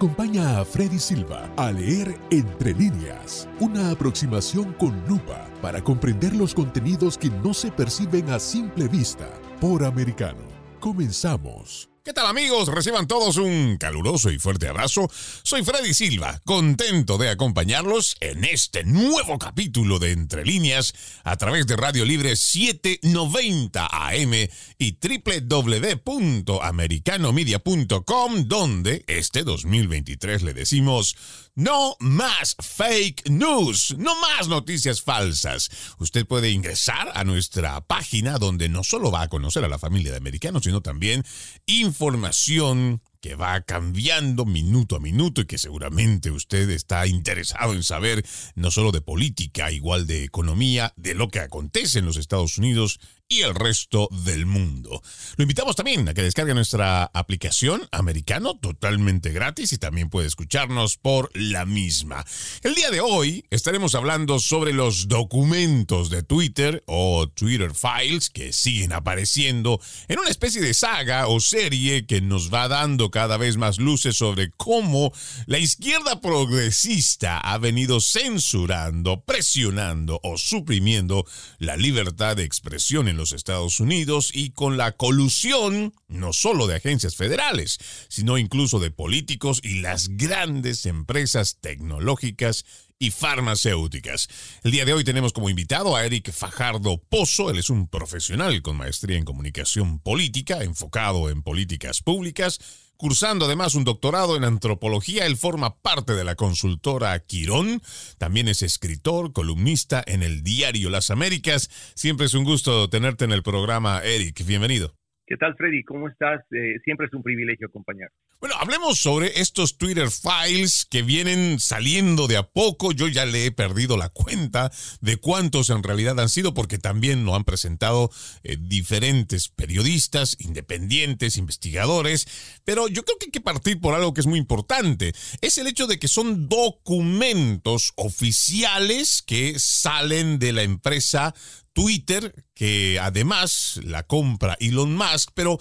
Acompaña a Freddy Silva a leer Entre líneas, una aproximación con lupa para comprender los contenidos que no se perciben a simple vista por americano. Comenzamos. ¿Qué tal amigos? Reciban todos un caluroso y fuerte abrazo. Soy Freddy Silva, contento de acompañarlos en este nuevo capítulo de Entre líneas a través de Radio Libre 790 AM y www.americanomedia.com donde este 2023 le decimos no más fake news, no más noticias falsas. Usted puede ingresar a nuestra página donde no solo va a conocer a la familia de americanos, sino también información que va cambiando minuto a minuto y que seguramente usted está interesado en saber no solo de política, igual de economía, de lo que acontece en los Estados Unidos y el resto del mundo. Lo invitamos también a que descargue nuestra aplicación americano totalmente gratis y también puede escucharnos por la misma. El día de hoy estaremos hablando sobre los documentos de Twitter o Twitter Files que siguen apareciendo en una especie de saga o serie que nos va dando cada vez más luces sobre cómo la izquierda progresista ha venido censurando, presionando o suprimiendo la libertad de expresión en los Estados Unidos y con la colusión no solo de agencias federales, sino incluso de políticos y las grandes empresas tecnológicas y farmacéuticas. El día de hoy tenemos como invitado a Eric Fajardo Pozo. Él es un profesional con maestría en comunicación política, enfocado en políticas públicas Cursando además un doctorado en antropología, él forma parte de la consultora Quirón. También es escritor, columnista en el diario Las Américas. Siempre es un gusto tenerte en el programa, Eric. Bienvenido. ¿Qué tal, Freddy? ¿Cómo estás? Eh, siempre es un privilegio acompañar. Bueno, hablemos sobre estos Twitter files que vienen saliendo de a poco. Yo ya le he perdido la cuenta de cuántos en realidad han sido, porque también lo han presentado eh, diferentes periodistas, independientes, investigadores. Pero yo creo que hay que partir por algo que es muy importante. Es el hecho de que son documentos oficiales que salen de la empresa Twitter, que además la compra Elon Musk, pero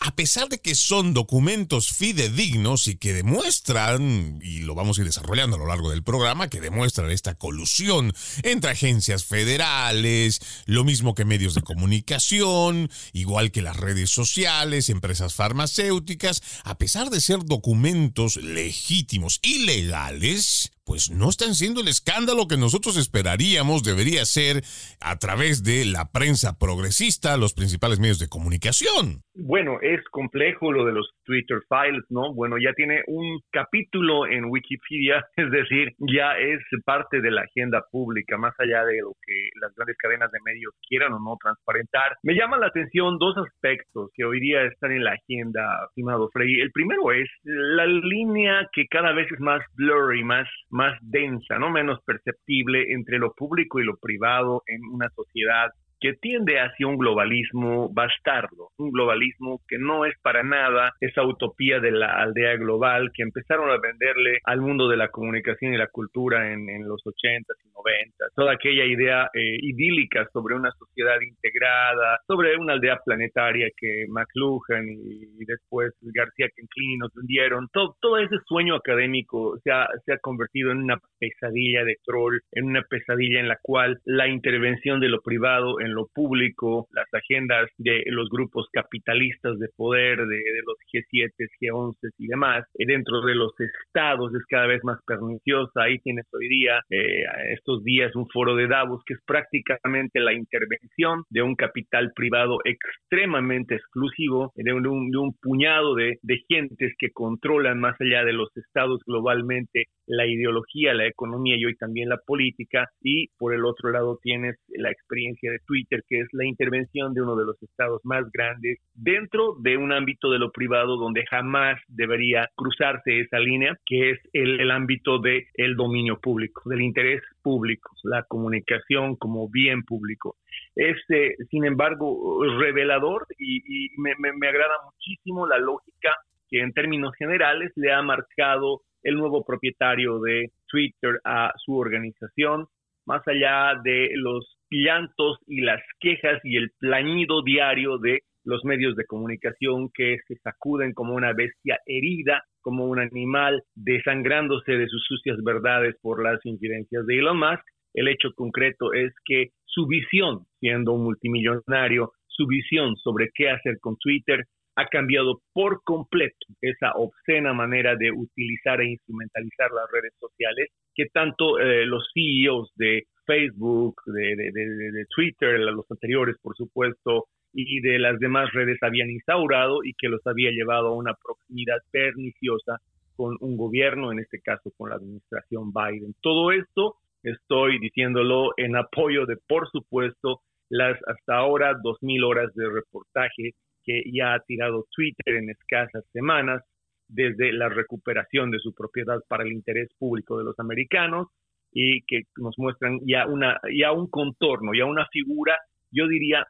a pesar de que son documentos fidedignos y que demuestran, y lo vamos a ir desarrollando a lo largo del programa, que demuestran esta colusión entre agencias federales, lo mismo que medios de comunicación, igual que las redes sociales, empresas farmacéuticas, a pesar de ser documentos legítimos y legales, pues no están siendo el escándalo que nosotros esperaríamos debería ser a través de la prensa progresista, los principales medios de comunicación. Bueno, es complejo lo de los Twitter Files, ¿no? Bueno, ya tiene un capítulo en Wikipedia, es decir, ya es parte de la agenda pública, más allá de lo que las grandes cadenas de medios quieran o no transparentar. Me llama la atención dos aspectos que hoy día están en la agenda, estimado Freddy. El primero es la línea que cada vez es más blurry, más, más densa, no menos perceptible entre lo público y lo privado en una sociedad que tiende hacia un globalismo bastardo, un globalismo que no es para nada esa utopía de la aldea global que empezaron a venderle al mundo de la comunicación y la cultura en, los 80s y 90s, toda aquella idea eh, idílica sobre una sociedad integrada, sobre una aldea planetaria que McLuhan y, después García Kenclini nos vendieron, todo, todo ese sueño académico se ha, se ha convertido en una pesadilla de troll, en una pesadilla en la cual la intervención de lo privado en lo público, las agendas de los grupos capitalistas de poder, de, los G7, G11 y demás, eh, dentro de los estados es cada vez más perniciosa. Ahí tienes hoy día, eh, estos días, un foro de Davos que es prácticamente la intervención de un capital privado extremadamente exclusivo, de un, de un puñado de, de gentes que controlan más allá de los estados globalmente la ideología, la economía y hoy también la política. Y por el otro lado tienes la experiencia de Twitter que es la intervención de uno de los estados más grandes dentro de un ámbito de lo privado donde jamás debería cruzarse esa línea, que es el, ámbito del el dominio público, del interés público, la comunicación como bien público. Es, eh, sin embargo, revelador y, me, me agrada muchísimo la lógica que en términos generales le ha marcado el nuevo propietario de Twitter a su organización, más allá de los llantos y las quejas y el plañido diario de los medios de comunicación que se sacuden como una bestia herida como un animal desangrándose de sus sucias verdades por las incidencias de Elon Musk. El hecho concreto es que su visión, siendo un multimillonario, su visión sobre qué hacer con Twitter ha cambiado por completo esa obscena manera de utilizar e instrumentalizar las redes sociales que tanto eh, los CEOs de Facebook, de, de, Twitter, los anteriores por supuesto, y de las demás redes habían instaurado y que los había llevado a una proximidad perniciosa con un gobierno, en este caso con la administración Biden. Todo esto estoy diciéndolo en apoyo de, por supuesto, las hasta ahora 2.000 horas de reportaje que ya ha tirado Twitter en escasas semanas desde la recuperación de su propiedad para el interés público de los americanos y que nos muestran ya una ya un contorno, ya una figura, yo diría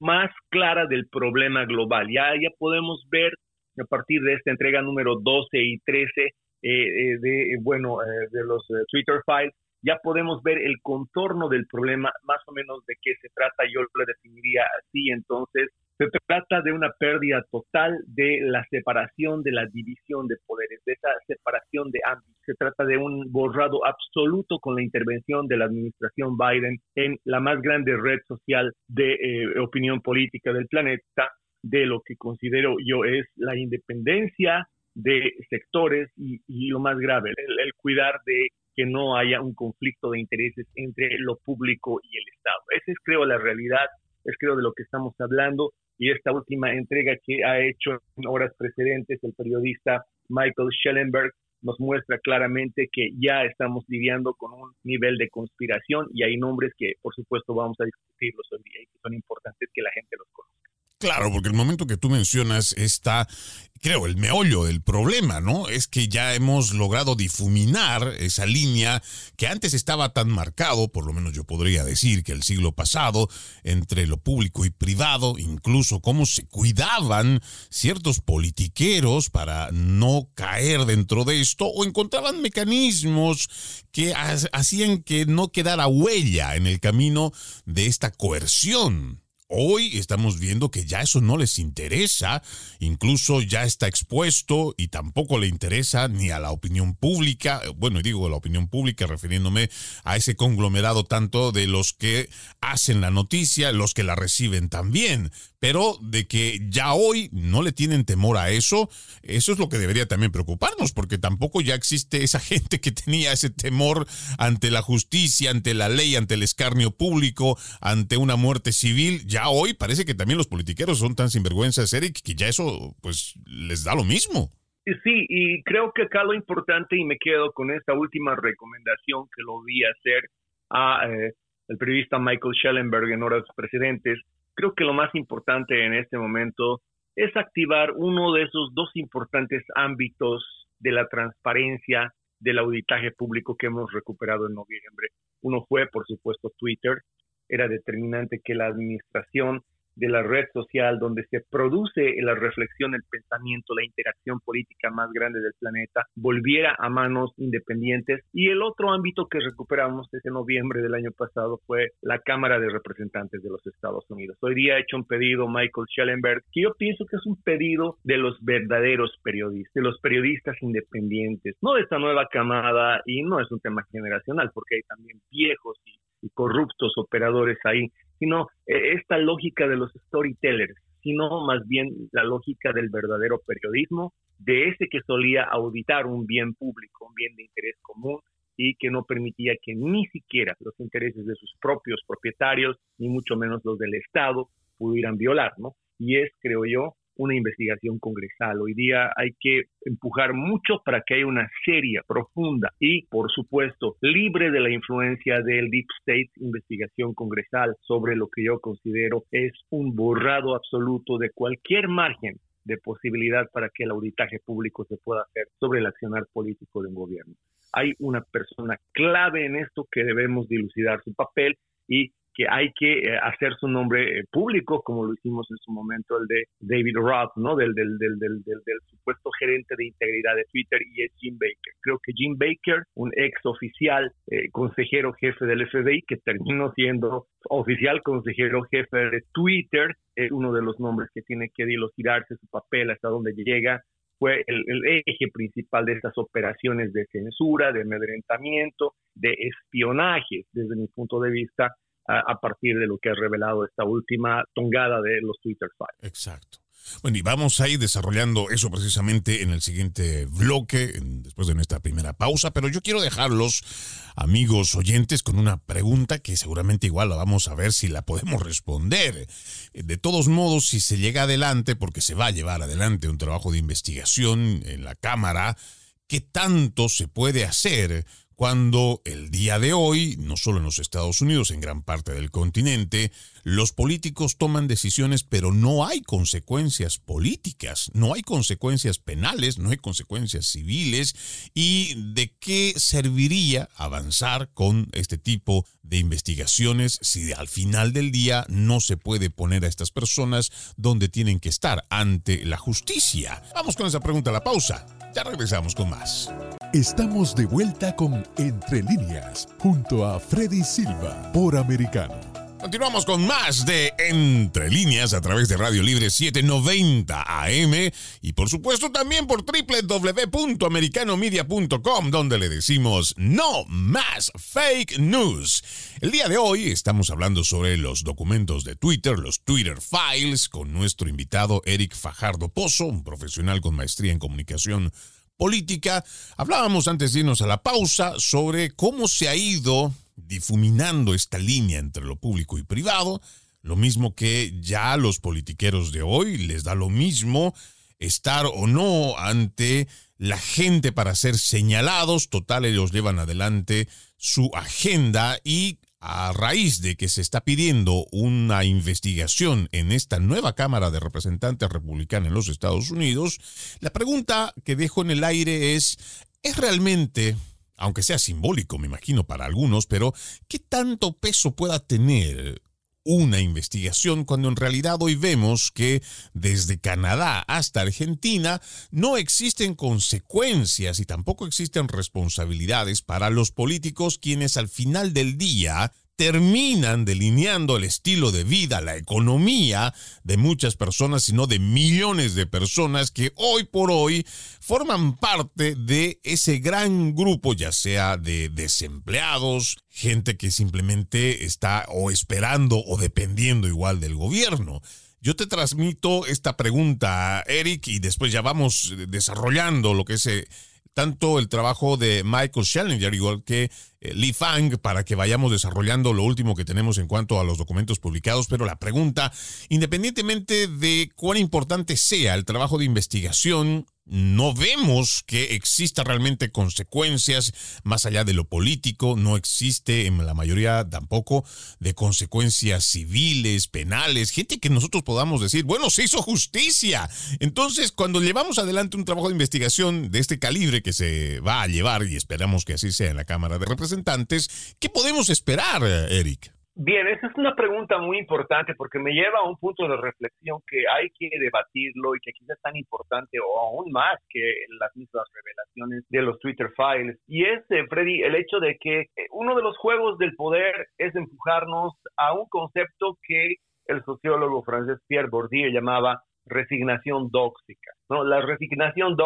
más clara del problema global. Ya ya podemos ver a partir de esta entrega número 12 y 13 eh, eh, de bueno eh, de los Twitter files ya podemos ver el contorno del problema, más o menos de qué se trata, yo lo definiría así, entonces se trata de una pérdida total de la separación, de la división de poderes, de esa separación de ámbitos. Se trata de un borrado absoluto con la intervención de la administración Biden en la más grande red social de eh, opinión política del planeta, de lo que considero yo es la independencia de sectores y, lo más grave, el cuidar de que no haya un conflicto de intereses entre lo público y el Estado. Esa es, creo, la realidad, es, creo, de lo que estamos hablando. Y esta última entrega que ha hecho en horas precedentes el periodista Michael Schellenberg nos muestra claramente que ya estamos lidiando con un nivel de conspiración y hay nombres que, por supuesto, vamos a discutirlos hoy día y que son importantes que la gente los conozca. Claro, porque el momento que tú mencionas está, creo, el meollo del problema, ¿no? Es que ya hemos logrado difuminar esa línea que antes estaba tan marcado, por lo menos yo podría decir que el siglo pasado, entre lo público y privado, incluso cómo se cuidaban ciertos politiqueros para no caer dentro de esto, o encontraban mecanismos que hacían que no quedara huella en el camino de esta coerción. Hoy estamos viendo que ya eso no les interesa, incluso ya está expuesto y tampoco le interesa ni a la opinión pública, bueno, digo la opinión pública refiriéndome a ese conglomerado tanto de los que hacen la noticia, los que la reciben también, pero de que ya hoy no le tienen temor a eso, eso es lo que debería también preocuparnos, porque tampoco ya existe esa gente que tenía ese temor ante la justicia, ante la ley, ante el escarnio público, ante una muerte civil. Ya hoy parece que también los politiqueros son tan sinvergüenzas, Eric, que ya eso pues les da lo mismo. Sí, y creo que acá lo importante, y me quedo con esta última recomendación que lo vi hacer a eh, el periodista Michael Schellenberg en horas precedentes, creo que lo más importante en este momento es activar uno de esos dos importantes ámbitos de la transparencia del auditaje público que hemos recuperado en noviembre. Uno fue, por supuesto, Twitter. Era determinante que la administración de la red social donde se produce la reflexión, el pensamiento, la interacción política más grande del planeta, volviera a manos independientes. Y el otro ámbito que recuperamos desde noviembre del año pasado fue la Cámara de Representantes de los Estados Unidos. Hoy día ha hecho un pedido Michael Schellenberg, que yo pienso que es un pedido de los verdaderos periodistas, de los periodistas independientes, no de esta nueva camada, y no es un tema generacional, porque hay también viejos y corruptos operadores ahí sino eh, esta lógica de los storytellers, sino más bien la lógica del verdadero periodismo, de ese que solía auditar un bien público, un bien de interés común y que no permitía que ni siquiera los intereses de sus propios propietarios, ni mucho menos los del Estado, pudieran violar, ¿no? Y es, creo yo, una investigación congresal. Hoy día hay que empujar mucho para que haya una seria, profunda y, por supuesto, libre de la influencia del Deep State investigación congresal sobre lo que yo considero es un borrado absoluto de cualquier margen de posibilidad para que el auditaje público se pueda hacer sobre el accionar político de un gobierno. Hay una persona clave en esto que debemos dilucidar su papel y que hay que eh, hacer su nombre eh, público, como lo hicimos en su momento el de David Roth, ¿no? Del, del, del, del, del supuesto gerente de integridad de Twitter y es Jim Baker. Creo que Jim Baker, un ex oficial eh, consejero jefe del FBI, que terminó siendo oficial consejero jefe de Twitter, es uno de los nombres que tiene que dilucidarse su papel hasta donde llega fue el, eje principal de estas operaciones de censura, de amedrentamiento, de espionaje, desde mi punto de vista, a, partir de lo que ha revelado esta última tongada de los Twitter Files. Exacto. Bueno, y vamos a ir desarrollando eso precisamente en el siguiente bloque, después de nuestra primera pausa, pero yo quiero dejarlos, amigos oyentes, con una pregunta que seguramente igual la vamos a ver si la podemos responder. De todos modos, si se llega adelante, porque se va a llevar adelante un trabajo de investigación en la Cámara, ¿qué tanto se puede hacer cuando el día de hoy, no solo en los Estados Unidos, en gran parte del continente, los políticos toman decisiones, pero no hay consecuencias políticas, no hay consecuencias penales, no hay consecuencias civiles. ¿Y de qué serviría avanzar con este tipo de investigaciones si al final del día no se puede poner a estas personas donde tienen que estar ante la justicia? Vamos con esa pregunta a la pausa. Ya regresamos con más. Estamos de vuelta con Entre líneas, junto a Freddy Silva, por Americano. Continuamos con más de Entre líneas a través de Radio Libre 790 AM y por supuesto también por www.americanomedia.com donde le decimos no más fake news. El día de hoy estamos hablando sobre los documentos de Twitter, los Twitter Files, con nuestro invitado Eric Fajardo Pozo, un profesional con maestría en comunicación política. Hablábamos antes de irnos a la pausa sobre cómo se ha ido difuminando esta línea entre lo público y privado, lo mismo que ya los politiqueros de hoy les da lo mismo estar o no ante la gente para ser señalados, total ellos llevan adelante su agenda y a raíz de que se está pidiendo una investigación en esta nueva Cámara de Representantes Republicana en los Estados Unidos, la pregunta que dejo en el aire es, ¿es realmente aunque sea simbólico, me imagino, para algunos, pero ¿qué tanto peso pueda tener una investigación cuando en realidad hoy vemos que desde Canadá hasta Argentina no existen consecuencias y tampoco existen responsabilidades para los políticos quienes al final del día terminan delineando el estilo de vida, la economía de muchas personas, sino de millones de personas que hoy por hoy forman parte de ese gran grupo, ya sea de desempleados, gente que simplemente está o esperando o dependiendo igual del gobierno. Yo te transmito esta pregunta, Eric, y después ya vamos desarrollando lo que es eh, tanto el trabajo de Michael Schellinger, igual que eh, Lee Fang, para que vayamos desarrollando lo último que tenemos en cuanto a los documentos publicados. Pero la pregunta, independientemente de cuán importante sea el trabajo de investigación, no vemos que exista realmente consecuencias más allá de lo político, no existe en la mayoría tampoco de consecuencias civiles, penales, gente que nosotros podamos decir, bueno, se hizo justicia. Entonces, cuando llevamos adelante un trabajo de investigación de este calibre que se va a llevar, y esperamos que así sea en la Cámara de Representantes, ¿qué podemos esperar, Eric? Bien, esa es una pregunta muy importante porque me lleva a un punto de reflexión que hay que debatirlo y que quizás es tan importante o aún más que las mismas revelaciones de los Twitter files. Y es, eh, Freddy, el hecho de que eh, uno de los juegos del poder es empujarnos a un concepto que el sociólogo francés Pierre Bourdieu llamaba resignación dóxica. ¿no? La resignación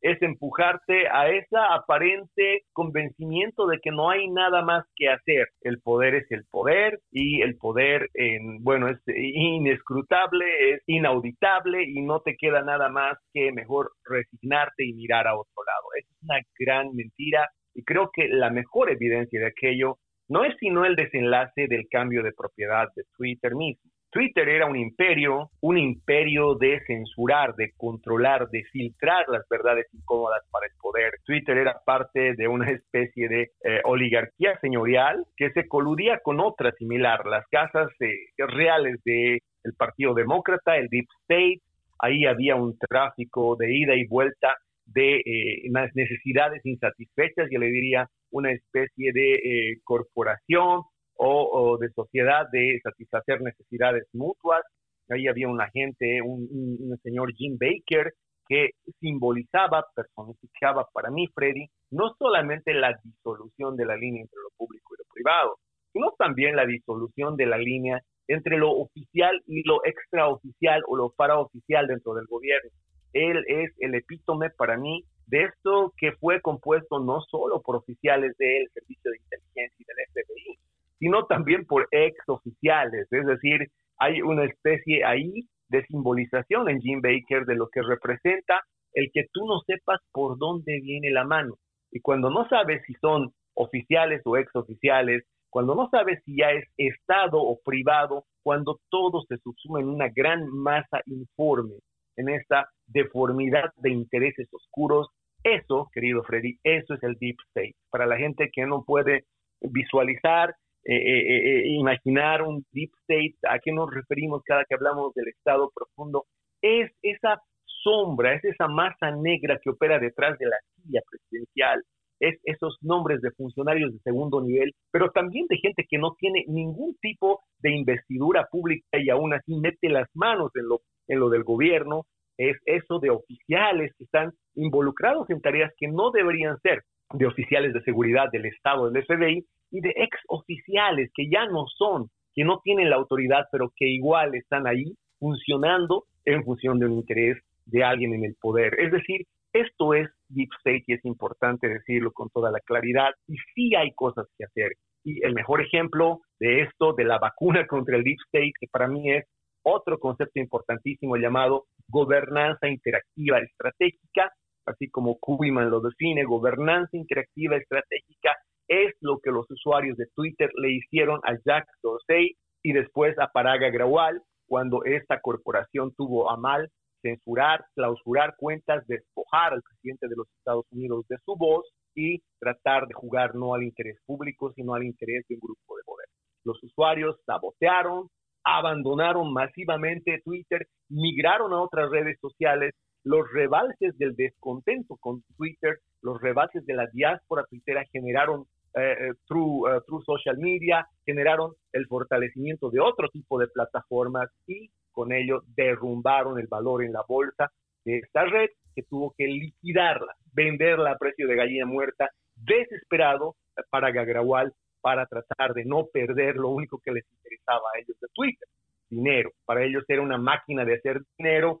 es empujarte a ese aparente convencimiento de que no hay nada más que hacer. El poder es el poder y el poder, en, bueno, es inescrutable, es inauditable y no te queda nada más que mejor resignarte y mirar a otro lado. Es una gran mentira y creo que la mejor evidencia de aquello no es sino el desenlace del cambio de propiedad de Twitter mismo. Twitter era un imperio, un imperio de censurar, de controlar, de filtrar las verdades incómodas para el poder. Twitter era parte de una especie de eh, oligarquía señorial que se coludía con otra similar, las casas eh, reales del Partido Demócrata, el Deep State. Ahí había un tráfico de ida y vuelta de eh, necesidades insatisfechas, yo le diría una especie de corporación o, de sociedad de satisfacer necesidades mutuas. Ahí había un agente, un, señor Jim Baker, que simbolizaba, personificaba para mí, Freddy, no solamente la disolución de la línea entre lo público y lo privado, sino también la disolución de la línea entre lo oficial y lo extraoficial o lo paraoficial dentro del gobierno. Él es el epítome para mí de esto que fue compuesto no solo por oficiales del Servicio de Inteligencia y del FBI, sino también por ex oficiales. Es decir, hay una especie ahí de simbolización en Jim Baker de lo que representa el que tú no sepas por dónde viene la mano. Y cuando no sabes si son oficiales o ex oficiales, cuando no sabes si ya es Estado o privado, cuando todo se subsume en una gran masa informe, en esta deformidad de intereses oscuros, eso, querido Freddy, eso es el deep state. Para la gente que no puede visualizar, eh, eh, eh, imaginar un deep state, ¿a qué nos referimos cada que hablamos del Estado profundo? Es esa sombra, es esa masa negra que opera detrás de la silla presidencial, es esos nombres de funcionarios de segundo nivel, pero también de gente que no tiene ningún tipo de investidura pública y aún así mete las manos en lo, en lo del gobierno, es eso de oficiales que están involucrados en tareas que no deberían ser de oficiales de seguridad del Estado, del FBI, y de ex oficiales que ya no son, que no tienen la autoridad, pero que igual están ahí funcionando en función de un interés de alguien en el poder. Es decir, esto es deep state y es importante decirlo con toda la claridad y sí hay cosas que hacer. Y el mejor ejemplo de esto, de la vacuna contra el deep state, que para mí es otro concepto importantísimo llamado gobernanza interactiva estratégica, así como Kuhlman lo define, gobernanza interactiva estratégica es lo que los usuarios de Twitter le hicieron a Jack Dorsey y después a Paraga Grawal cuando esta corporación tuvo a mal censurar, clausurar cuentas, despojar al presidente de los Estados Unidos de su voz y tratar de jugar no al interés público, sino al interés de un grupo de poder. Los usuarios sabotearon, abandonaron masivamente Twitter, migraron a otras redes sociales, los rebalses del descontento con Twitter, los rebalses de la diáspora twittera generaron eh, eh, through, eh, through social media, generaron el fortalecimiento de otro tipo de plataformas y con ello derrumbaron el valor en la bolsa de esta red que tuvo que liquidarla, venderla a precio de gallina muerta, desesperado para Gagrawal, para tratar de no perder lo único que les interesaba a ellos de Twitter, dinero. Para ellos era una máquina de hacer dinero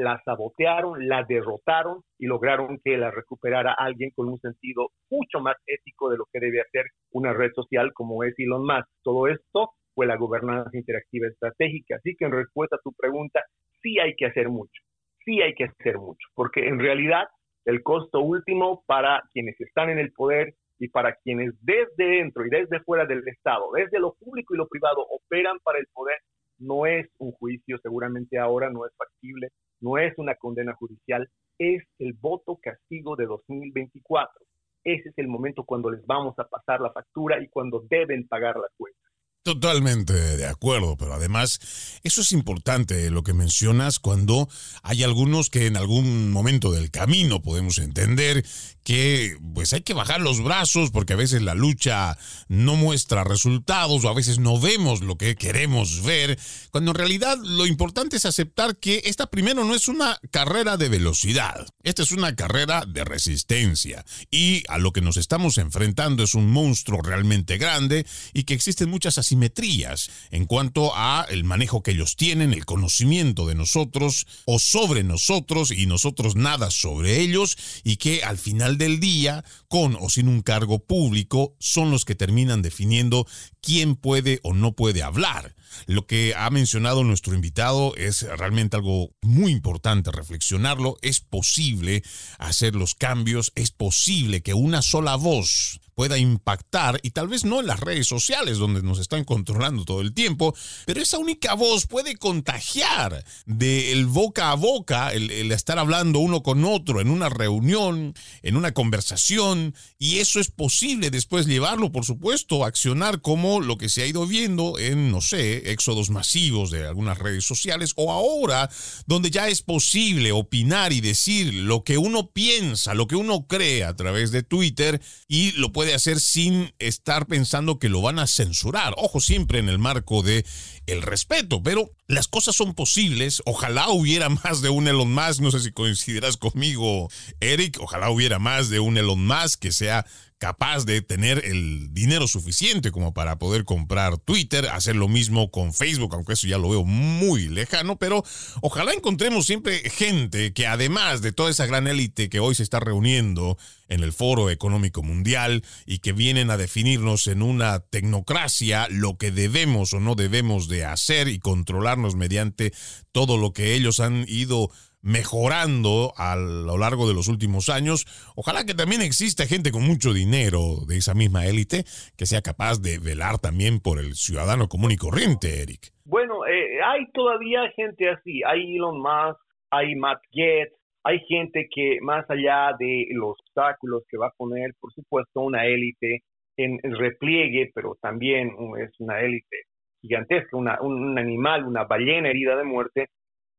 la sabotearon, la derrotaron y lograron que la recuperara alguien con un sentido mucho más ético de lo que debe hacer una red social como es Elon Musk. Todo esto fue la gobernanza interactiva estratégica. Así que en respuesta a tu pregunta, sí hay que hacer mucho, sí hay que hacer mucho, porque en realidad el costo último para quienes están en el poder y para quienes desde dentro y desde fuera del Estado, desde lo público y lo privado, operan para el poder, no es un juicio, seguramente ahora no es factible, no es una condena judicial, es el voto castigo de 2024. Ese es el momento cuando les vamos a pasar la factura y cuando deben pagar la cuenta. Totalmente de acuerdo, pero además eso es importante lo que mencionas cuando hay algunos que en algún momento del camino podemos entender que pues hay que bajar los brazos porque a veces la lucha no muestra resultados o a veces no vemos lo que queremos ver, cuando en realidad lo importante es aceptar que esta primero no es una carrera de velocidad, esta es una carrera de resistencia y a lo que nos estamos enfrentando es un monstruo realmente grande y que existen muchas asimetrías en cuanto a el manejo que ellos tienen, el conocimiento de nosotros o sobre nosotros y nosotros nada sobre ellos y que al final del día, con o sin un cargo público, son los que terminan definiendo quién puede o no puede hablar. Lo que ha mencionado nuestro invitado es realmente algo muy importante reflexionarlo. Es posible hacer los cambios, es posible que una sola voz pueda impactar y tal vez no en las redes sociales donde nos están controlando todo el tiempo, pero esa única voz puede contagiar del boca a boca, el, el, estar hablando uno con otro en una reunión, en una conversación, y eso es posible después llevarlo, por supuesto, a accionar como lo que se ha ido viendo en, no sé, éxodos masivos de algunas redes sociales o ahora donde ya es posible opinar y decir lo que uno piensa, lo que uno cree a través de Twitter y lo puede hacer sin estar pensando que lo van a censurar. Ojo, siempre en el marco de el respeto, pero las cosas son posibles. Ojalá hubiera más de un Elon Musk, no sé si coincidirás conmigo, Eric, ojalá hubiera más de un Elon Musk que sea capaz de tener el dinero suficiente como para poder comprar Twitter, hacer lo mismo con Facebook, aunque eso ya lo veo muy lejano, pero ojalá encontremos siempre gente que además de toda esa gran élite que hoy se está reuniendo en el Foro Económico Mundial y que vienen a definirnos en una tecnocracia lo que debemos o no debemos de hacer y controlarnos mediante todo lo que ellos han ido mejorando a lo largo de los últimos años. Ojalá que también exista gente con mucho dinero de esa misma élite que sea capaz de velar también por el ciudadano común y corriente, Eric. Bueno, eh, hay todavía gente así. Hay Elon Musk, hay Matt Gaetz, hay gente que más allá de los obstáculos que va a poner, por supuesto, una élite en repliegue, pero también es una élite gigantesca, una, un animal, una ballena herida de muerte,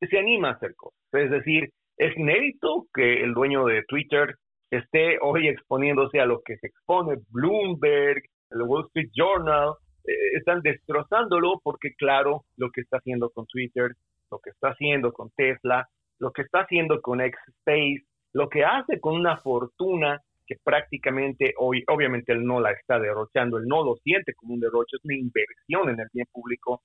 se anima a hacer cosas. Es decir, es inédito que el dueño de Twitter esté hoy exponiéndose a lo que se expone Bloomberg, el Wall Street Journal, eh, están destrozándolo porque claro, lo que está haciendo con Twitter, lo que está haciendo con Tesla, lo que está haciendo con X-Space, lo que hace con una fortuna que prácticamente hoy, obviamente él no la está derrochando, él no lo siente como un derroche, es una inversión en el bien público,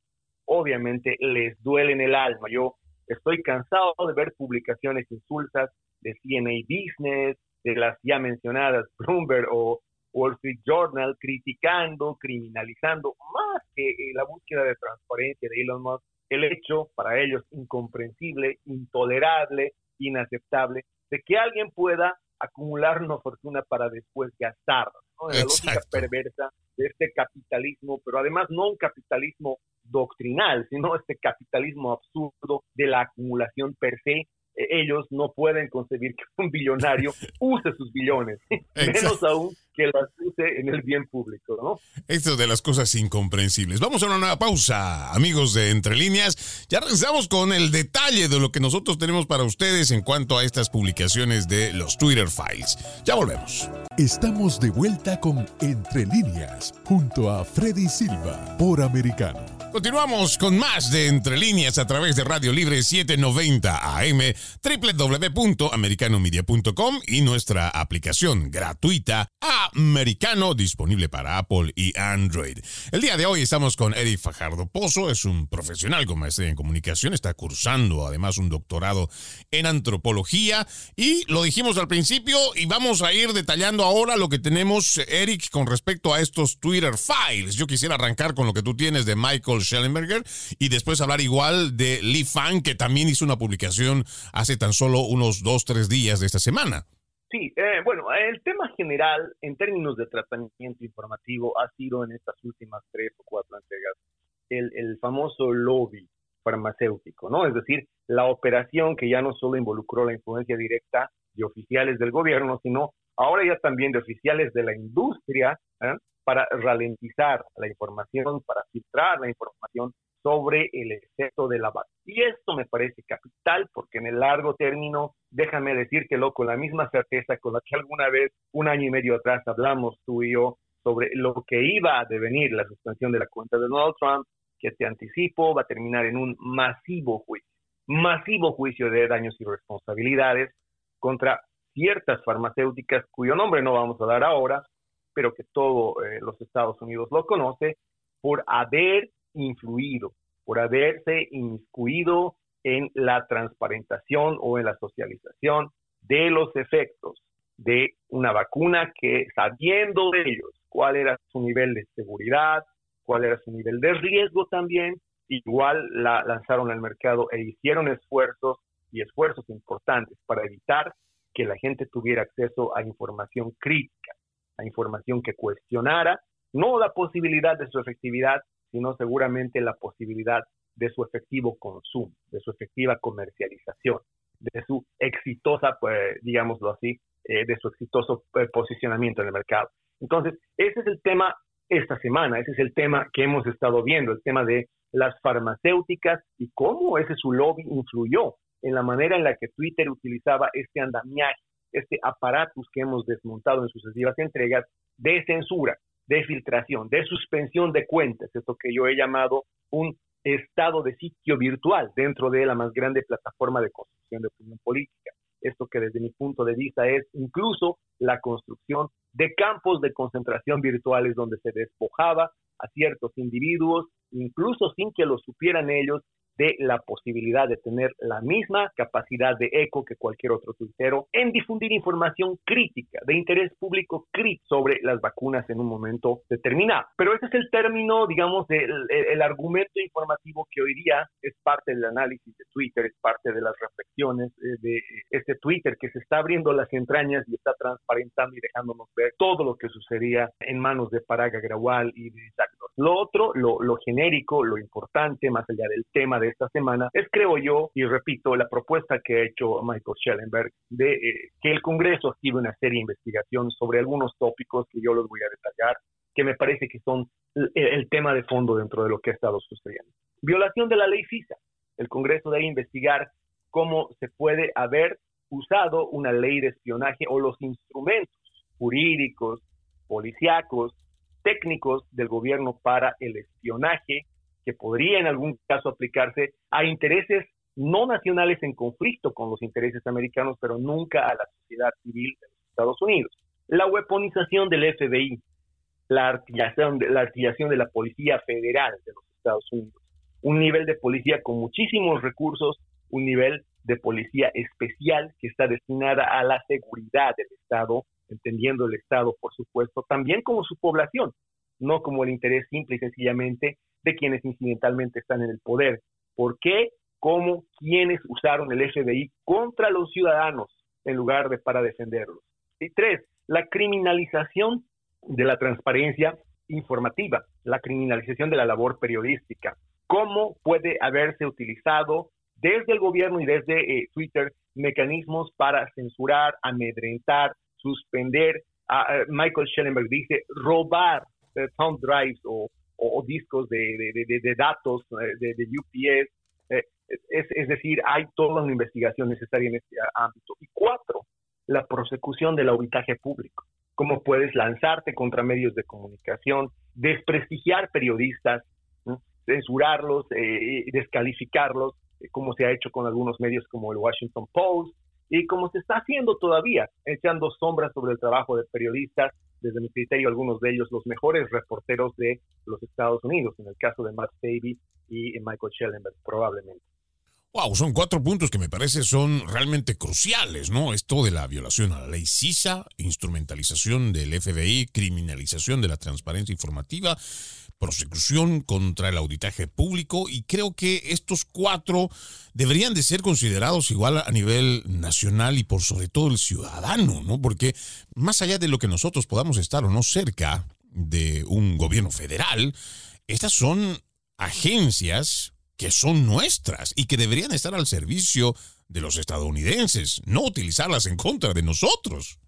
obviamente les duele en el alma. Yo estoy cansado de ver publicaciones insultas de CNA Business, de las ya mencionadas Bloomberg o Wall Street Journal, criticando, criminalizando, más que la búsqueda de transparencia de Elon Musk, el hecho para ellos incomprensible, intolerable, inaceptable, de que alguien pueda acumular una fortuna para después gastarla, ¿no? la lógica perversa de este capitalismo, pero además no un capitalismo doctrinal, sino este capitalismo absurdo de la acumulación per se e-, ellos no pueden concebir que un billonario use sus billones, menos aún que las use en el bien público, ¿no? Esto es de las cosas incomprensibles. Vamos a una nueva pausa, amigos de Entre Líneas. Ya regresamos con el detalle de lo que nosotros tenemos para ustedes en cuanto a estas publicaciones de los Twitter Files. Ya volvemos. Estamos de vuelta con Entre Líneas, junto a Freddy Silva, por Americano. Continuamos con más de Entre Líneas a través de Radio Libre 790 AM, www.americanomedia.com y nuestra aplicación gratuita Americano disponible para Apple y Android. El día de hoy estamos con Eric Fajardo Pozo, es un profesional con maestría en comunicación, está cursando además un doctorado en antropología y lo dijimos al principio y vamos a ir detallando ahora lo que tenemos, Eric, con respecto a estos Twitter files. Yo quisiera arrancar con lo que tú tienes de Michael Schellenberger y después hablar igual de Lee Fan, que también hizo una publicación hace tan solo unos dos, tres días de esta semana. Sí, eh, bueno, el tema general en términos de tratamiento informativo ha sido en estas últimas tres o cuatro entregas el, el famoso lobby farmacéutico, ¿no? Es decir, la operación que ya no solo involucró la influencia directa de oficiales del gobierno, sino ahora ya también de oficiales de la industria, ¿eh? Para ralentizar la información, para filtrar la información sobre el efecto de la vacuna. Y esto me parece capital porque en el largo término, déjame decírtelo con la misma certeza con la que alguna vez, un año y medio atrás, hablamos tú y yo sobre lo que iba a devenir la suspensión de la cuenta de Donald Trump, que te anticipo va a terminar en un masivo juicio, masivo juicio de daños y responsabilidades contra ciertas farmacéuticas cuyo nombre no vamos a dar ahora, pero que todos eh, los Estados Unidos lo conoce, por haber influido, por haberse inmiscuido en la transparentación o en la socialización de los efectos de una vacuna que sabiendo ellos cuál era su nivel de seguridad, cuál era su nivel de riesgo también, igual la lanzaron al mercado e hicieron esfuerzos y esfuerzos importantes para evitar que la gente tuviera acceso a información crítica a información que cuestionara no la posibilidad de su efectividad, sino seguramente la posibilidad de su efectivo consumo, de su efectiva comercialización, de su exitosa, pues, digámoslo así, eh, de su exitoso eh, posicionamiento en el mercado. Entonces, ese es el tema esta semana, ese es el tema que hemos estado viendo, el tema de las farmacéuticas y cómo ese su lobby influyó en la manera en la que Twitter utilizaba este andamiaje este aparatus que hemos desmontado en sucesivas entregas de censura, de filtración, de suspensión de cuentas, esto que yo he llamado un estado de sitio virtual dentro de la más grande plataforma de construcción de opinión política. Esto que desde mi punto de vista es incluso la construcción de campos de concentración virtuales donde se despojaba a ciertos individuos, incluso sin que lo supieran ellos, de la posibilidad de tener la misma capacidad de eco que cualquier otro tuitero en difundir información crítica, de interés público crítico sobre las vacunas en un momento determinado. Pero ese es el término, digamos, el, el argumento informativo que hoy día es parte del análisis de Twitter, es parte de las reflexiones eh, de este Twitter que se está abriendo las entrañas y está transparentando y dejándonos ver todo lo que sucedía en manos de Paraga Grawal y de Isaac Lo otro, lo, lo genérico, lo importante, más allá del tema de esta semana es, creo yo, y repito, la propuesta que ha hecho Michael Schellenberg de eh, que el Congreso active una serie de investigación sobre algunos tópicos que yo los voy a detallar, que me parece que son el, tema de fondo dentro de lo que ha estado sucediendo. Violación de la ley FISA. El Congreso debe investigar cómo se puede haber usado una ley de espionaje o los instrumentos jurídicos, policíacos, técnicos del gobierno para el espionaje que podría en algún caso aplicarse a intereses no nacionales en conflicto con los intereses americanos, pero nunca a la sociedad civil de los Estados Unidos. La weaponización del FBI, la artillación, la artillación de la Policía Federal de los Estados Unidos, un nivel de policía con muchísimos recursos, un nivel de policía especial que está destinada a la seguridad del Estado, entendiendo el Estado, por supuesto, también como su población, no como el interés simple y sencillamente de quienes incidentalmente están en el poder. ¿Por qué? ¿Cómo? ¿Quiénes usaron el FBI contra los ciudadanos en lugar de para defenderlos? Y tres, la criminalización de la transparencia informativa, la criminalización de la labor periodística. ¿Cómo puede haberse utilizado desde el gobierno y desde eh, Twitter mecanismos para censurar, amedrentar, suspender? Michael Schellenberg dice robar eh, thumb drives o o, discos de, de, datos eh, de, UPS. Eh, es, es, decir, hay toda una investigación necesaria en este ámbito. Y cuatro, la prosecución del auditaje público. Cómo puedes lanzarte contra medios de comunicación, desprestigiar periodistas, censurarlos, eh, descalificarlos, como se ha hecho con algunos medios como el Washington Post, y como se está haciendo todavía, echando sombras sobre el trabajo de periodistas desde mi criterio, algunos de ellos los mejores reporteros de los Estados Unidos, en el caso de Matt Davis y Michael Schellenberg, probablemente. Wow, son cuatro puntos que me parece son realmente cruciales, ¿no? Esto de la violación a la ley CISA, instrumentalización del FBI, criminalización de la transparencia informativa, prosecución contra el auditaje público y creo que estos cuatro deberían de ser considerados igual a nivel nacional y por sobre todo el ciudadano, ¿no? Porque más allá de lo que nosotros podamos estar o no cerca de un gobierno federal, estas son agencias que son nuestras y que deberían estar al servicio de los estadounidenses, no utilizarlas en contra de nosotros.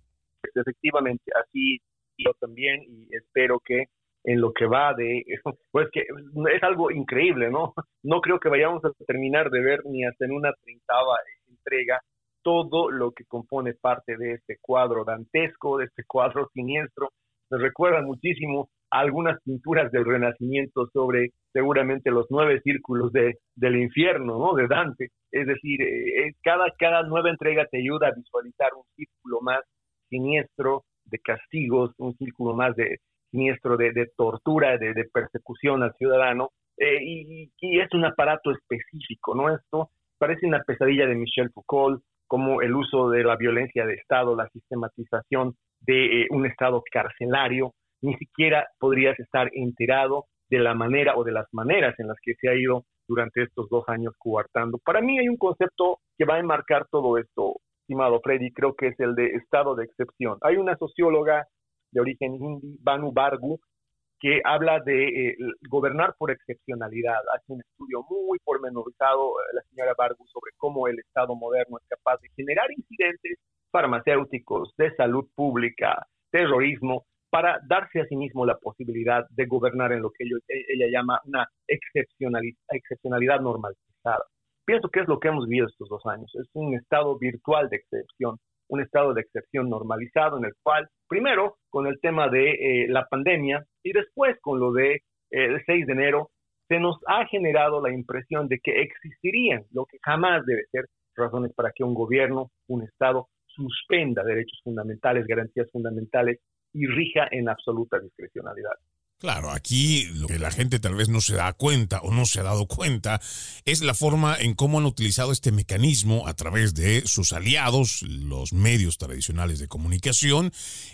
Efectivamente, así yo también y espero que en lo que va de, pues que es algo increíble, ¿no? No creo que vayamos a terminar de ver ni hasta en una treintava entrega todo lo que compone parte de este cuadro dantesco, de este cuadro siniestro. Me recuerda muchísimo algunas pinturas del Renacimiento sobre seguramente los nueve círculos de, del infierno, ¿no? De Dante. Es decir, eh, cada, cada nueva entrega te ayuda a visualizar un círculo más siniestro de castigos, un círculo más de, siniestro de, tortura, de, persecución al ciudadano, eh, y, es un aparato específico, ¿no? Esto parece una pesadilla de Michel Foucault, como el uso de la violencia de Estado, la sistematización de eh, un Estado carcelario, ni siquiera podrías estar enterado de la manera o de las maneras en las que se ha ido durante estos dos años coartando. Para mí hay un concepto que va a enmarcar todo esto, estimado Freddy, creo que es el de estado de excepción. Hay una socióloga de origen hindi, Banu Bargu, que habla de eh, gobernar por excepcionalidad. Hace un estudio muy pormenorizado, eh, la señora Bargu, sobre cómo el Estado moderno es capaz de generar incidentes farmacéuticos, de salud pública, terrorismo, para darse a sí mismo la posibilidad de gobernar en lo que ella llama una excepcionalidad, excepcionalidad normalizada. Pienso que es lo que hemos vivido estos dos años. Es un estado virtual de excepción un estado de excepción normalizado en el cual, primero, con el tema de eh, la pandemia y después con lo de eh, el 6 de enero, se nos ha generado la impresión de que existirían, lo que jamás debe ser, razones para que un gobierno, un Estado, suspenda derechos fundamentales, garantías fundamentales y rija en absoluta discrecionalidad. Claro, aquí lo que la gente tal vez no se da cuenta o no se ha dado cuenta es la forma en cómo han utilizado este mecanismo a través de sus aliados, los medios tradicionales de comunicación,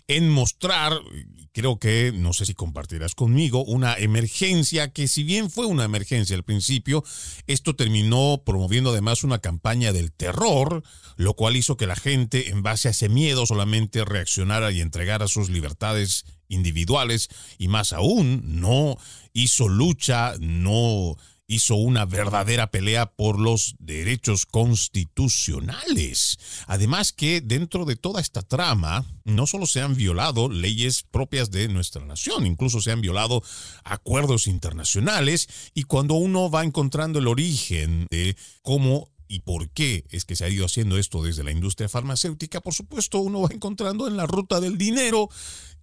en mostrar, creo que, no sé si compartirás conmigo, una emergencia que si bien fue una emergencia al principio, esto terminó promoviendo además una campaña del terror, lo cual hizo que la gente en base a ese miedo solamente reaccionara y entregara sus libertades individuales y más aún no hizo lucha, no hizo una verdadera pelea por los derechos constitucionales. Además que dentro de toda esta trama no solo se han violado leyes propias de nuestra nación, incluso se han violado acuerdos internacionales y cuando uno va encontrando el origen de cómo y por qué es que se ha ido haciendo esto desde la industria farmacéutica, por supuesto uno va encontrando en la ruta del dinero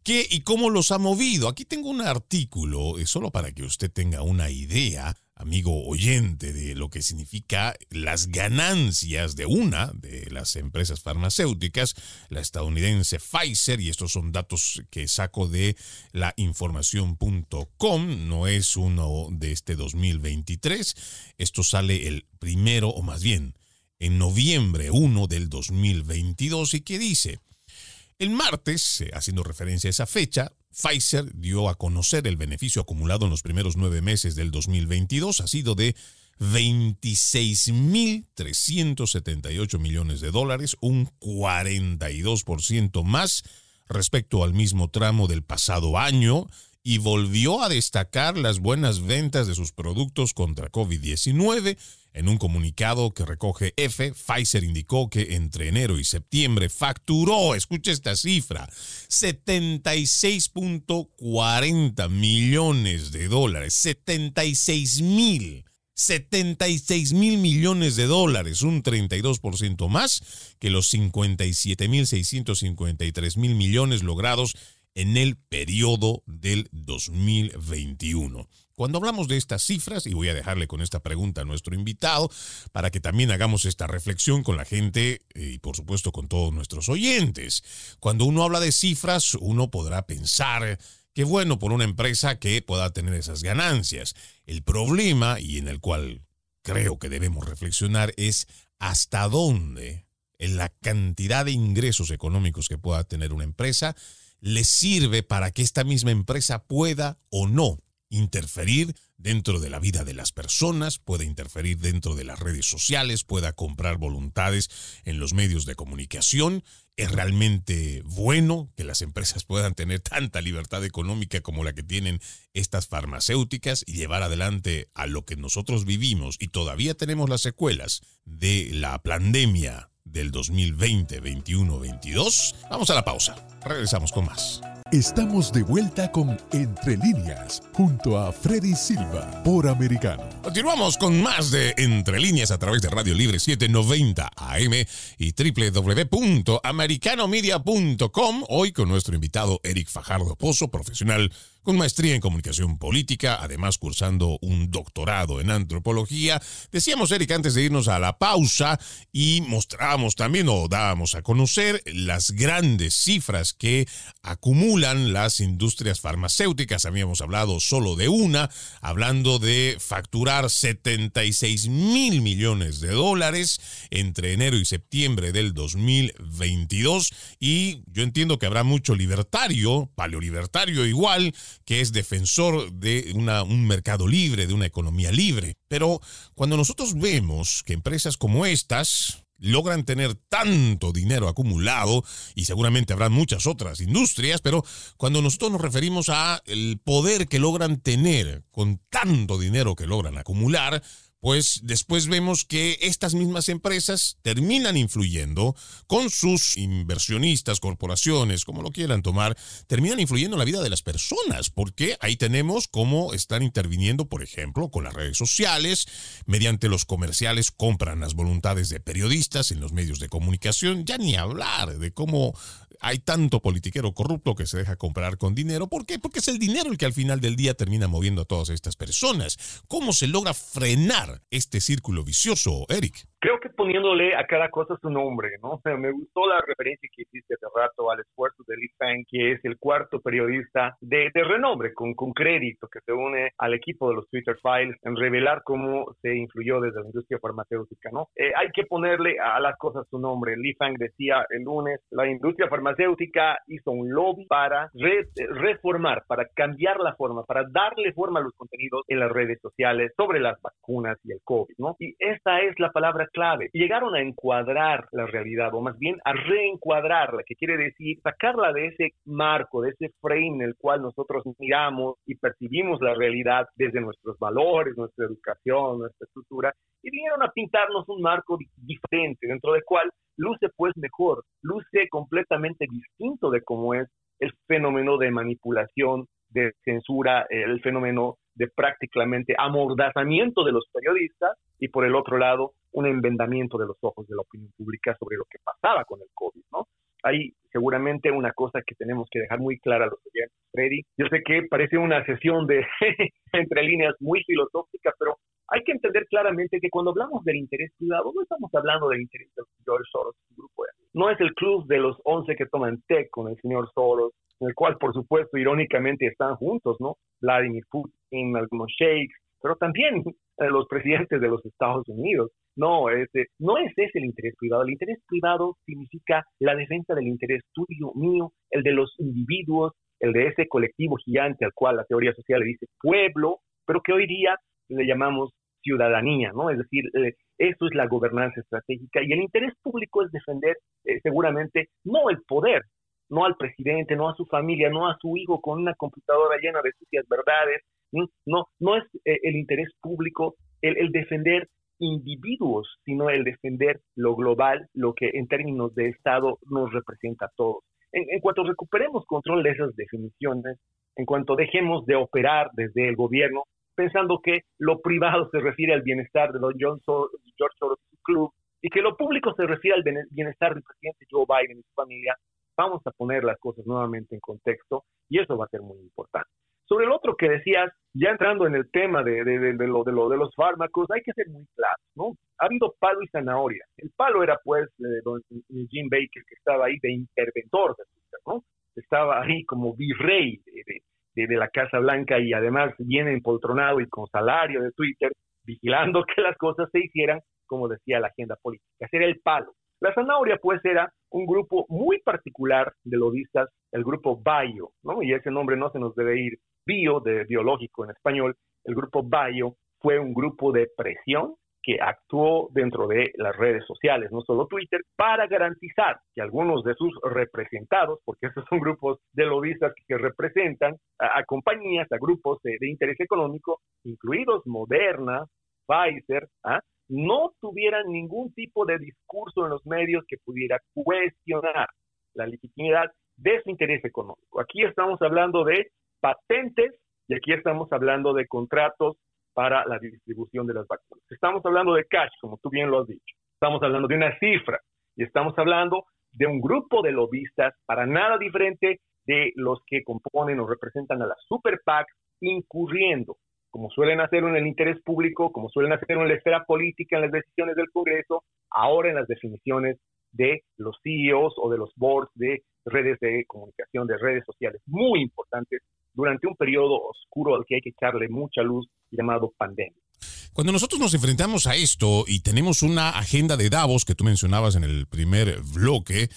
qué y cómo los ha movido. Aquí tengo un artículo, eh, solo para que usted tenga una idea, amigo oyente, de lo que significa las ganancias de una de las empresas farmacéuticas, la estadounidense Pfizer, y estos son datos que saco de la información.com, no es uno de este 2023, esto sale el primero, o más bien, en noviembre 1 del 2022, y que dice, el martes, eh, haciendo referencia a esa fecha, Pfizer dio a conocer el beneficio acumulado en los primeros nueve meses del 2022, ha sido de 26.378 millones de dólares, un 42% más respecto al mismo tramo del pasado año y volvió a destacar las buenas ventas de sus productos contra COVID-19. En un comunicado que recoge F, Pfizer indicó que entre enero y septiembre facturó, escuche esta cifra, 76.40 millones de dólares, 76 mil. 76 mil millones de dólares, un 32% más que los 57 mil 653 mil millones logrados en el periodo del 2021. Cuando hablamos de estas cifras, y voy a dejarle con esta pregunta a nuestro invitado, para que también hagamos esta reflexión con la gente eh, y por supuesto con todos nuestros oyentes. Cuando uno habla de cifras, uno podrá pensar que bueno por una empresa que pueda tener esas ganancias. El problema, y en el cual creo que debemos reflexionar, es hasta dónde en la cantidad de ingresos económicos que pueda tener una empresa le sirve para que esta misma empresa pueda o no interferir dentro de la vida de las personas, pueda interferir dentro de las redes sociales, pueda comprar voluntades en los medios de comunicación. Es realmente bueno que las empresas puedan tener tanta libertad económica como la que tienen estas farmacéuticas y llevar adelante a lo que nosotros vivimos y todavía tenemos las secuelas de la pandemia del 2020, 21, 22. Vamos a la pausa. Regresamos con más. Estamos de vuelta con Entre líneas, junto a Freddy Silva, por Americano. Continuamos con más de Entre líneas a través de Radio Libre 790 AM y www.americanomedia.com. Hoy con nuestro invitado Eric Fajardo Pozo, profesional con maestría en comunicación política, además cursando un doctorado en antropología. Decíamos, Eric, antes de irnos a la pausa y mostramos también o dábamos a conocer las grandes cifras que acumulan las industrias farmacéuticas. Habíamos hablado solo de una, hablando de facturar 76 mil millones de dólares entre enero y septiembre del 2022. Y yo entiendo que habrá mucho libertario, paleolibertario igual, que es defensor de un mercado libre, de una economía libre. Pero cuando nosotros vemos que empresas como estas logran tener tanto dinero acumulado y seguramente habrá muchas otras industrias, pero cuando nosotros nos referimos a el poder que logran tener con tanto dinero que logran acumular, pues después vemos que estas mismas empresas terminan influyendo con sus inversionistas, corporaciones, como lo quieran tomar, terminan influyendo en la vida de las personas, porque ahí tenemos cómo están interviniendo, por ejemplo, con las redes sociales, mediante los comerciales compran las voluntades de periodistas en los medios de comunicación, ya ni hablar de cómo hay tanto politiquero corrupto que se deja comprar con dinero. ¿Por qué? Porque es el dinero el que al final del día termina moviendo a todas estas personas. ¿Cómo se logra frenar este círculo vicioso, Eric? Creo que poniéndole a cada cosa su nombre, ¿no? O sea, me gustó la referencia que hiciste hace rato al esfuerzo de Lee Fang, que es el cuarto periodista de, renombre, con, con crédito, que se une al equipo de los Twitter Files en revelar cómo se influyó desde la industria farmacéutica, ¿no? Eh, hay que ponerle a las cosas su nombre. Lee Fang decía el lunes, la industria farmacéutica hizo un lobby para reformar, para cambiar la forma, para darle forma a los contenidos en las redes sociales sobre las vacunas y el COVID, ¿no? Y esta es la palabra clave. Llegaron a encuadrar la realidad, o más bien a reencuadrarla, que quiere decir sacarla de ese marco, de ese frame en el cual nosotros miramos y percibimos la realidad desde nuestros valores, nuestra educación, nuestra estructura, y vinieron a pintarnos un marco diferente, dentro del cual luce pues mejor, luce completamente distinto de cómo es el fenómeno de manipulación, de censura, el fenómeno de prácticamente amordazamiento de los periodistas y por el otro lado un envendamiento de los ojos de la opinión pública sobre lo que pasaba con el COVID, ¿no? Hay seguramente una cosa que tenemos que dejar muy clara a los oyentes, Freddy. Yo sé que parece una sesión de entre líneas muy filosófica, pero hay que entender claramente que cuando hablamos del interés privado, no estamos hablando del interés de George Soros y su grupo. No es el club de los 11 que toman té con el señor Soros, en el cual, por supuesto, irónicamente están juntos, ¿no? Vladimir Putin, algunos sheiks, pero también eh, los presidentes de los Estados Unidos. No, este, no es ese el interés privado. El interés privado significa la defensa del interés tuyo, mío, el de los individuos, el de ese colectivo gigante al cual la teoría social le dice pueblo, pero que hoy día le llamamos ciudadanía, ¿no? Es decir, eh, eso es la gobernanza estratégica y el interés público es defender eh, seguramente no el poder, no al presidente, no a su familia, no a su hijo con una computadora llena de sucias verdades, no, no es eh, el interés público el, defender individuos, sino el defender lo global, lo que en términos de Estado nos representa a todos. En, cuanto recuperemos control de esas definiciones, en cuanto dejemos de operar desde el gobierno, pensando que lo privado se refiere al bienestar de los George Soros y su club, y que lo público se refiere al bienestar del presidente Joe Biden y su familia, vamos a poner las cosas nuevamente en contexto y eso va a ser muy importante. Sobre el otro que decías, ya entrando en el tema de, lo, de, lo, de los fármacos, hay que ser muy claro, ¿no? Ha habido palo y zanahoria. El palo era, pues, don Jim Baker, que estaba ahí de interventor de ¿no? Estaba ahí como virrey de, de la Casa Blanca y además bien empoltronado y con salario de Twitter, vigilando que las cosas se hicieran como decía la agenda política. Ese era el palo. La zanahoria, pues, era un grupo muy particular de lobistas, el grupo Bayo, ¿no? Y ese nombre no se nos debe ir, bio, de biológico en español. El grupo Bayo fue un grupo de presión que actuó dentro de las redes sociales, no solo Twitter, para garantizar que algunos de sus representados, porque estos son grupos de lobistas que representan a, compañías, a grupos de, interés económico, incluidos Moderna, Pfizer, ¿ah? no tuvieran ningún tipo de discurso en los medios que pudiera cuestionar la legitimidad de su interés económico. Aquí estamos hablando de patentes y aquí estamos hablando de contratos para la distribución de las vacunas. Estamos hablando de cash, como tú bien lo has dicho. Estamos hablando de una cifra y estamos hablando de un grupo de lobistas para nada diferente de los que componen o representan a la Super PAC, incurriendo como suelen hacer en el interés público, como suelen hacer en la esfera política, en las decisiones del Congreso, ahora en las definiciones de los CEOs o de los boards de redes de comunicación, de redes sociales, muy importantes durante un periodo oscuro al que hay que echarle mucha luz llamado pandemia. Cuando nosotros nos enfrentamos a esto y tenemos una agenda de Davos que tú mencionabas en el primer bloque,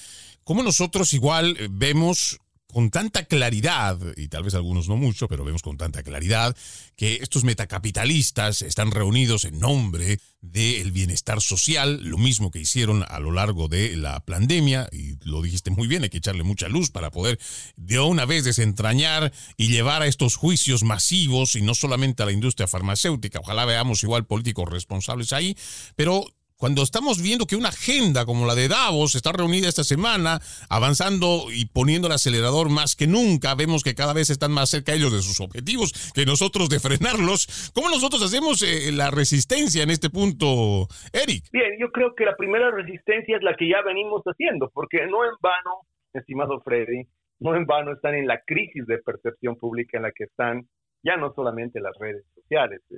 ¿cómo nosotros igual vemos con tanta claridad, y tal vez algunos no mucho, pero vemos con tanta claridad, que estos metacapitalistas están reunidos en nombre del bienestar social, lo mismo que hicieron a lo largo de la pandemia, y lo dijiste muy bien, hay que echarle mucha luz para poder de una vez desentrañar y llevar a estos juicios masivos, y no solamente a la industria farmacéutica, ojalá veamos igual políticos responsables ahí, pero cuando estamos viendo que una agenda como la de Davos está reunida esta semana, avanzando y poniendo el acelerador más que nunca, vemos que cada vez están más cerca ellos de sus objetivos que nosotros de frenarlos. ¿Cómo nosotros hacemos eh, la resistencia en este punto, Eric? Bien, yo creo que la primera resistencia es la que ya venimos haciendo, porque no en vano, estimado Freddy, no en vano están en la crisis de percepción pública en la que están ya no solamente las redes sociales. Eh,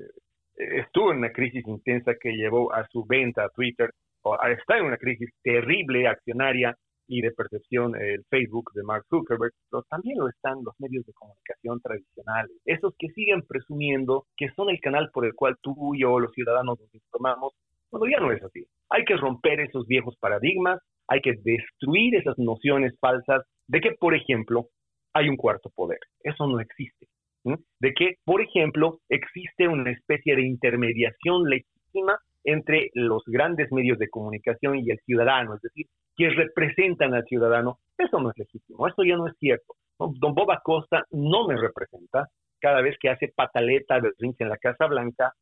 estuvo en una crisis intensa que llevó a su venta a Twitter, o está en una crisis terrible accionaria y de percepción el Facebook de Mark Zuckerberg, pero también lo están los medios de comunicación tradicionales, esos que siguen presumiendo que son el canal por el cual tú y yo, los ciudadanos, nos informamos, cuando ya no es así. Hay que romper esos viejos paradigmas, hay que destruir esas nociones falsas de que, por ejemplo, hay un cuarto poder. Eso no existe. De que, por ejemplo, existe una especie de intermediación legítima entre los grandes medios de comunicación y el ciudadano, es decir, que representan al ciudadano. Eso no es legítimo, eso ya no es cierto. Don Bob Acosta no me representa cada vez que hace pataleta de en la Casa Blanca,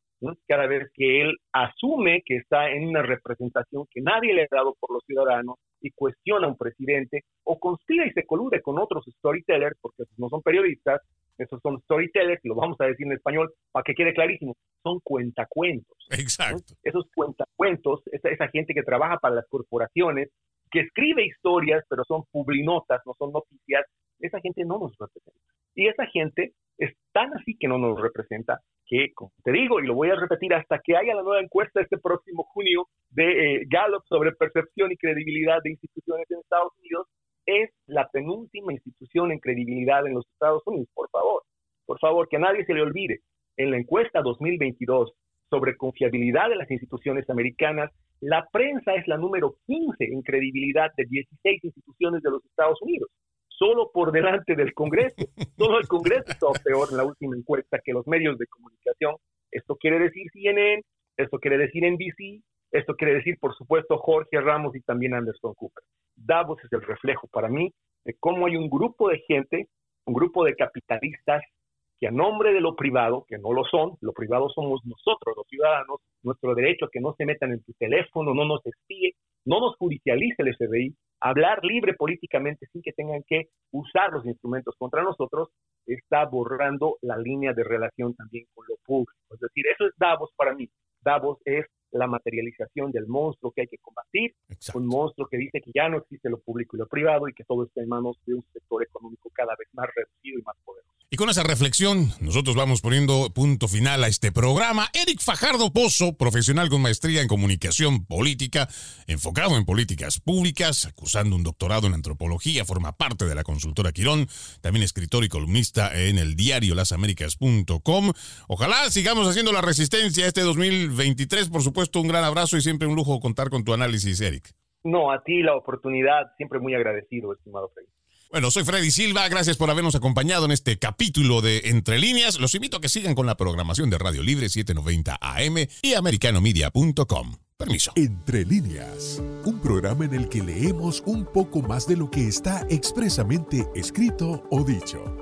cada vez que él asume que está en una representación que nadie le ha dado por los ciudadanos y cuestiona a un presidente o conspira y se colude con otros storytellers, porque no son periodistas, esos son storytellers, lo vamos a decir en español para que quede clarísimo, son cuentacuentos. Exacto. Esos cuentacuentos, esa, esa gente que trabaja para las corporaciones, que escribe historias, pero son publinotas, no son noticias, esa gente no nos representa. Y esa gente es tan así que no nos representa que, como te digo, y lo voy a repetir hasta que haya la nueva encuesta este próximo junio de eh, Gallup sobre percepción y credibilidad de instituciones en Estados Unidos, es la penúltima institución en credibilidad en los Estados Unidos. Por favor, por favor, que a nadie se le olvide. En la encuesta 2022 sobre confiabilidad de las instituciones americanas, la prensa es la número 15 en credibilidad de 16 instituciones de los Estados Unidos solo por delante del Congreso. Solo el Congreso está peor en la última encuesta que los medios de comunicación. Esto quiere decir CNN, esto quiere decir NBC, esto quiere decir, por supuesto, Jorge Ramos y también Anderson Cooper. Davos es el reflejo para mí de cómo hay un grupo de gente, un grupo de capitalistas que a nombre de lo privado, que no lo son, lo privado somos nosotros, los ciudadanos, nuestro derecho a que no se metan en tu teléfono, no nos espíe, no nos judicialice el FBI, hablar libre políticamente sin que tengan que usar los instrumentos contra nosotros, está borrando la línea de relación también con lo público. Es decir, eso es Davos para mí. Davos es la materialización del monstruo que hay que combatir, un monstruo que dice que ya no existe lo público y lo privado y que todo está en manos de un sector económico cada vez más reducido y más poderoso. Y con esa reflexión, nosotros vamos poniendo punto final a este programa. Eric Fajardo Pozo, profesional con maestría en comunicación política, enfocado en políticas públicas, acusando un doctorado en antropología, forma parte de la consultora Quirón, también escritor y columnista en el diario lasaméricas.com. Ojalá sigamos haciendo la resistencia este 2023. Por supuesto, un gran abrazo y siempre un lujo contar con tu análisis, Eric. No, a ti la oportunidad, siempre muy agradecido, estimado Freddy. Bueno, soy Freddy Silva, gracias por habernos acompañado en este capítulo de Entre Líneas. Los invito a que sigan con la programación de Radio Libre 790 AM y americanomedia.com. Permiso. Entre líneas, un programa en el que leemos un poco más de lo que está expresamente escrito o dicho.